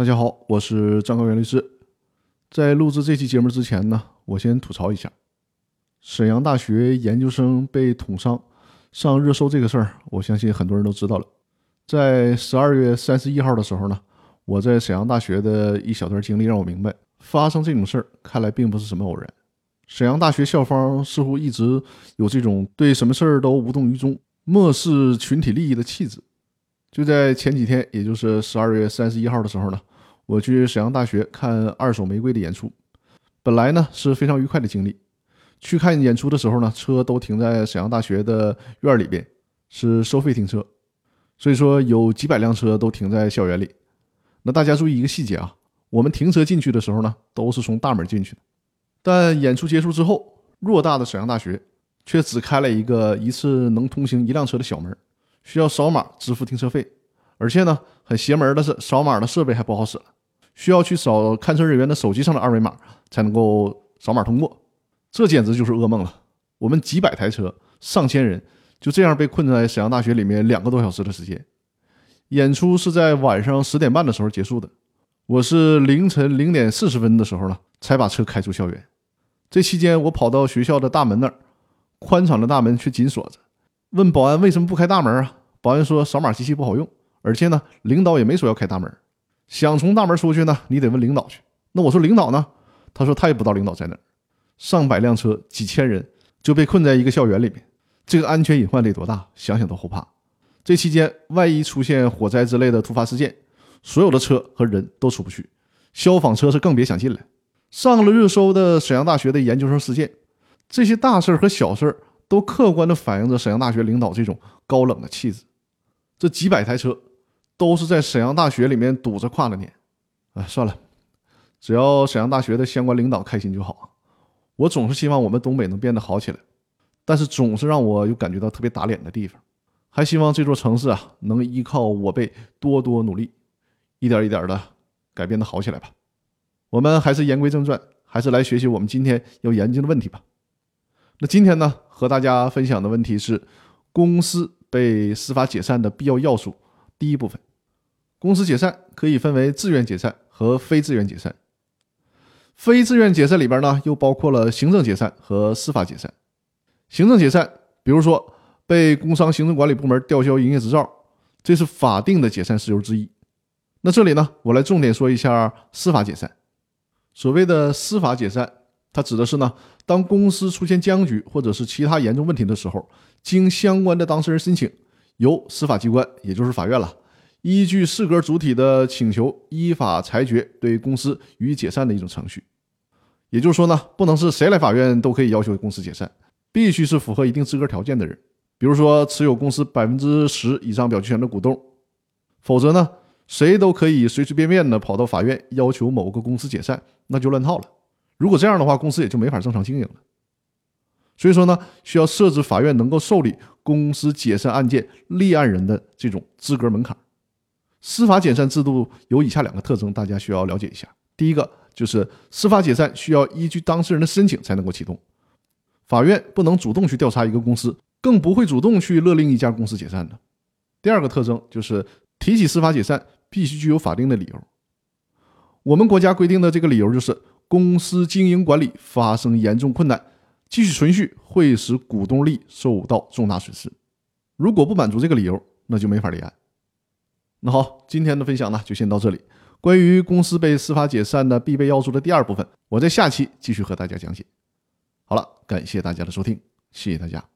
大家好，我是张高原律师。在录制这期节目之前呢，我先吐槽一下，沈阳大学研究生被捅伤上热搜这个事儿，我相信很多人都知道了。在十二月三十一号的时候呢，我在沈阳大学的一小段经历让我明白，发生这种事儿看来并不是什么偶然。沈阳大学校方似乎一直有这种对什么事儿都无动于衷、漠视群体利益的气质。就在前几天，也就是十二月三十一号的时候呢。我去沈阳大学看二手玫瑰的演出，本来呢是非常愉快的经历。去看演出的时候呢，车都停在沈阳大学的院里边，是收费停车，所以说有几百辆车都停在校园里。那大家注意一个细节啊，我们停车进去的时候呢，都是从大门进去的。但演出结束之后，偌大的沈阳大学却只开了一个一次能通行一辆车的小门，需要扫码支付停车费，而且呢，很邪门的是，扫码的设备还不好使了。需要去扫看车人员的手机上的二维码才能够扫码通过，这简直就是噩梦了。我们几百台车、上千人就这样被困在沈阳大学里面两个多小时的时间。演出是在晚上十点半的时候结束的，我是凌晨零点四十分的时候呢才把车开出校园。这期间我跑到学校的大门那儿，宽敞的大门却紧锁着，问保安为什么不开大门啊？保安说扫码机器不好用，而且呢领导也没说要开大门。想从大门出去呢，你得问领导去。那我说领导呢？他说他也不知道领导在哪儿。上百辆车，几千人就被困在一个校园里面，这个安全隐患得多大？想想都后怕。这期间，万一出现火灾之类的突发事件，所有的车和人都出不去，消防车是更别想进来。上了热搜的沈阳大学的研究生事件，这些大事和小事都客观地反映着沈阳大学领导这种高冷的气质。这几百台车。都是在沈阳大学里面堵着跨了年，啊，算了，只要沈阳大学的相关领导开心就好。我总是希望我们东北能变得好起来，但是总是让我有感觉到特别打脸的地方。还希望这座城市啊，能依靠我辈多多努力，一点一点的改变的好起来吧。我们还是言归正传，还是来学习我们今天要研究的问题吧。那今天呢，和大家分享的问题是公司被司法解散的必要要素，第一部分。公司解散可以分为自愿解散和非自愿解散。非自愿解散里边呢，又包括了行政解散和司法解散。行政解散，比如说被工商行政管理部门吊销营业执照，这是法定的解散事由之一。那这里呢，我来重点说一下司法解散。所谓的司法解散，它指的是呢，当公司出现僵局或者是其他严重问题的时候，经相关的当事人申请，由司法机关，也就是法院了。依据适格主体的请求，依法裁决对公司予以解散的一种程序。也就是说呢，不能是谁来法院都可以要求公司解散，必须是符合一定资格条件的人，比如说持有公司百分之十以上表决权的股东。否则呢，谁都可以随随便便的跑到法院要求某个公司解散，那就乱套了。如果这样的话，公司也就没法正常经营了。所以说呢，需要设置法院能够受理公司解散案件立案人的这种资格门槛。司法解散制度有以下两个特征，大家需要了解一下。第一个就是司法解散需要依据当事人的申请才能够启动，法院不能主动去调查一个公司，更不会主动去勒令一家公司解散的。第二个特征就是提起司法解散必须具有法定的理由。我们国家规定的这个理由就是公司经营管理发生严重困难，继续存续会使股东利益受到重大损失。如果不满足这个理由，那就没法立案。那好，今天的分享呢就先到这里。关于公司被司法解散的必备要素的第二部分，我在下期继续和大家讲解。好了，感谢大家的收听，谢谢大家。